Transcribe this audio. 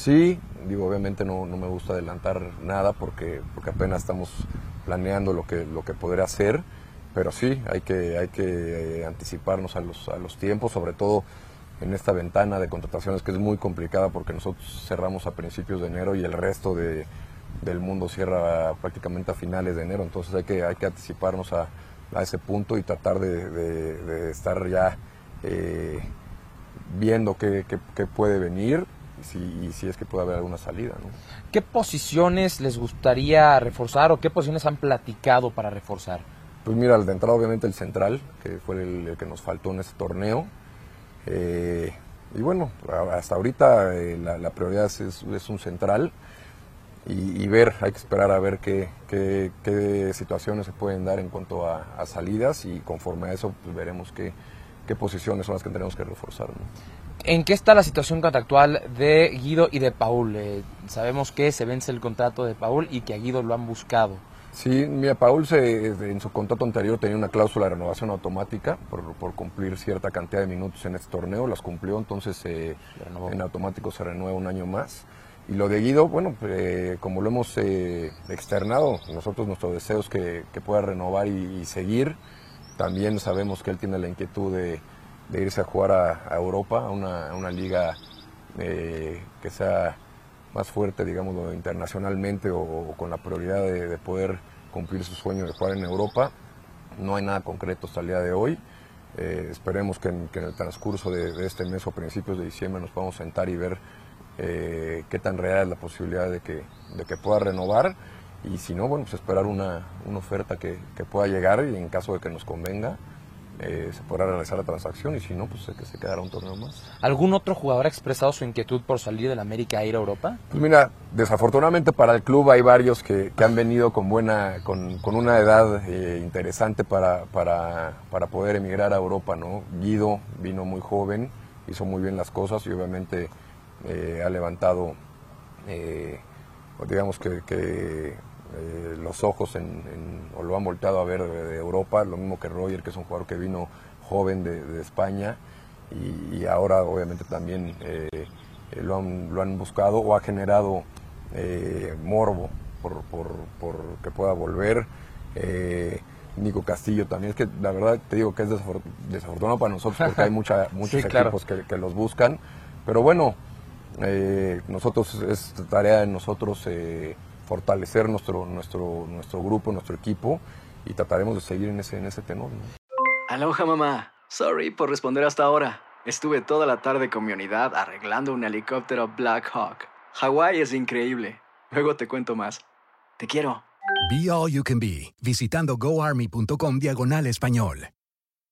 Sí, digo, obviamente no, no me gusta adelantar nada porque, porque apenas estamos planeando lo que, lo que podrá hacer, pero sí, hay que, hay que eh, anticiparnos a los, a los tiempos, sobre todo en esta ventana de contrataciones que es muy complicada porque nosotros cerramos a principios de enero y el resto de, del mundo cierra prácticamente a finales de enero, entonces hay que, hay que anticiparnos a, a ese punto y tratar de, de- estar ya eh, viendo qué, qué- puede venir si, y si es que puede haber alguna salida. ¿no? ¿Qué posiciones les gustaría reforzar o qué posiciones han platicado para reforzar? Pues mira, de entrada obviamente el central, que fue el, el que nos faltó en este torneo. Eh, y bueno, hasta ahorita eh, la, la prioridad es, es un central y, y ver, hay que esperar a ver qué, qué- qué situaciones se pueden dar en cuanto a, a salidas y conforme a eso pues, veremos qué, qué posiciones son las que tenemos que reforzar. ¿no? ¿En qué está la situación contractual de Guido y de Paul? Eh, sabemos que se vence el contrato de Paul y que a Guido lo han buscado. Sí, mira, Paul se, en su contrato anterior tenía una cláusula de renovación automática por, por cumplir cierta cantidad de minutos en este torneo, las cumplió, entonces eh, en automático se renueva un año más. Y lo de Guido, bueno, eh, como lo hemos eh, externado, nosotros nuestro deseo es que, que pueda renovar y, y seguir. También sabemos que él tiene la inquietud de, irse a jugar a, Europa, a una, liga eh, que sea más fuerte, digamos, internacionalmente o, con la prioridad de, de poder cumplir su sueño de jugar en Europa. No hay nada concreto hasta el día de hoy. Eh, esperemos que en, el transcurso de, de este mes o principios de diciembre nos podamos sentar y ver eh, qué tan real es la posibilidad de que, de que pueda renovar. Y si no, bueno, pues esperar una, una oferta que, que pueda llegar y en caso de que nos convenga, eh, se podrá realizar la transacción y si no, pues que se quedará un torneo más. ¿Algún otro jugador ha expresado su inquietud por salir del América a ir a Europa? Pues mira, desafortunadamente para el club hay varios que, que han venido con buena, con, con una edad eh, interesante para, para, para poder emigrar a Europa, ¿no? Guido vino muy joven, hizo muy bien las cosas y obviamente eh, ha levantado, o digamos que, que, eh, los ojos en, en- o lo han volteado a ver de, Europa, lo mismo que Roger, que es un jugador que vino joven de, de España y, y ahora obviamente también eh, eh, lo, han, lo han buscado o ha generado eh, morbo por, por, por que pueda volver. Nico Castillo también, es que la verdad te digo que es desafor- desafortunado para nosotros porque hay mucha, muchos Sí, claro. equipos que, que los buscan, pero bueno, eh, nosotros es tarea de nosotros eh, fortalecer nuestro, nuestro, nuestro grupo, nuestro equipo y trataremos de seguir en ese, en ese tenor. ¿no? Aloha mamá. Sorry por responder hasta ahora. Estuve toda la tarde con mi unidad arreglando un helicóptero Black Hawk. Hawái es increíble. Luego te cuento más. Te quiero. Be All You Can Be, visitando goarmy.com diagonal español.